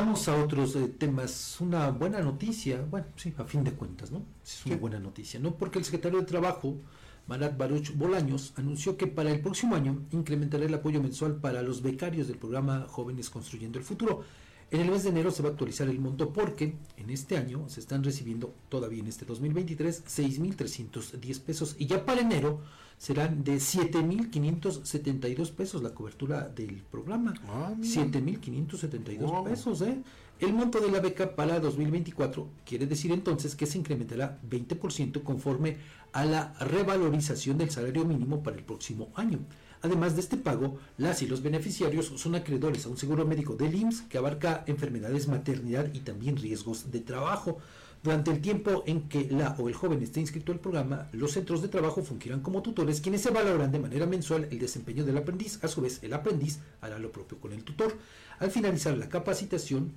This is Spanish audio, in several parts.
Vamos a otros eh, temas. Una buena noticia, bueno, sí, a fin de cuentas, ¿no? Es una buena noticia, ¿no? Porque el secretario de Trabajo, Marat Baruch Bolaños, anunció que para el próximo año incrementará el apoyo mensual para los becarios del programa Jóvenes Construyendo el Futuro. En el mes de enero se va a actualizar el monto porque en este año se están recibiendo, todavía en este 2023, 6.310 pesos y ya para enero serán de 7.572 pesos la cobertura del programa. Ah, 7.572 pesos, ¿eh? El monto de la beca para 2024 quiere decir entonces que se incrementará 20% conforme a la revalorización del salario mínimo para el próximo año. Además de este pago, las y los beneficiarios son acreedores a un seguro médico del IMSS que abarca enfermedades, maternidad y también riesgos de trabajo. Durante el tiempo en que la o el joven esté inscrito al programa, los centros de trabajo fungirán como tutores quienes se valoran de manera mensual el desempeño del aprendiz. A su vez, el aprendiz hará lo propio con el tutor. Al finalizar la capacitación,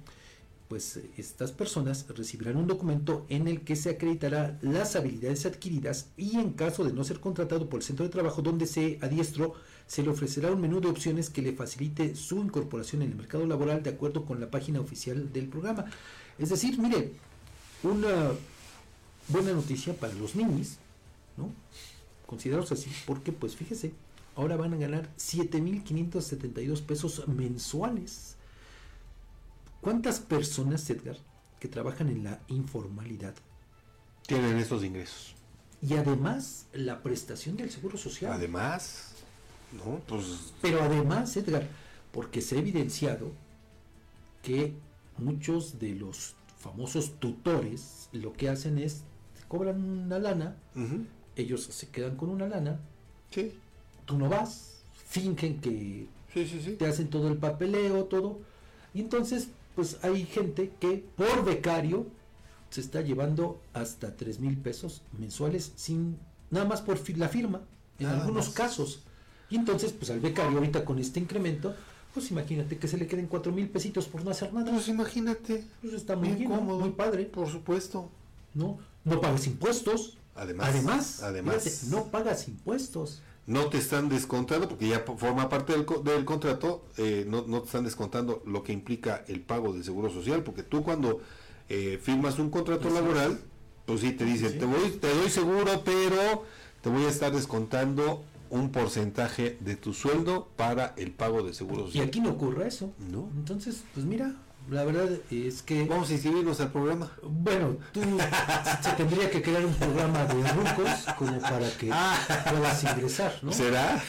pues estas personas recibirán un documento en el que se acreditará las habilidades adquiridas y en caso de no ser contratado por el centro de trabajo donde se adiestró, se le ofrecerá un menú de opciones que le facilite su incorporación en el mercado laboral de acuerdo con la página oficial del programa. Es decir, mire, una buena noticia para los niños, ¿no? Considerados así, porque pues fíjese, ahora van a ganar 7.572 pesos mensuales ¿Cuántas personas, Edgar, que trabajan en la informalidad tienen estos ingresos? Y además la prestación del seguro social. Además, ¿no? Pues... Pero además, Edgar, porque se ha evidenciado que muchos de los famosos tutores lo que hacen es cobran una lana, ellos se quedan con una lana, sí. tú no vas, fingen que sí, sí, te hacen todo el papeleo, todo, y entonces pues hay gente que por becario se está llevando hasta 3 mil pesos mensuales sin nada más por la firma, en algunos casos. Y entonces, pues al becario ahorita con este incremento, pues imagínate que se le queden 4 mil pesitos por no hacer nada. Pues imagínate. Pues está muy cómodo, muy padre. Por supuesto. No, no pagas impuestos. Además, además, además no pagas impuestos no te están descontando, porque ya forma parte del, del contrato, eh, no, no, te están descontando lo que implica el pago del seguro social, porque tú cuando eh, firmas un contrato laboral, pues sí te dicen, Te, voy, te doy seguro, pero te voy a estar descontando un porcentaje de tu sueldo para el pago de seguro social. Y aquí no ocurre eso. No. Entonces, pues mira, la verdad es que... Vamos a inscribirnos al programa. Bueno, tú se tendría que crear un programa de rucos como para que ah. puedas ingresar, ¿no? ¿Será?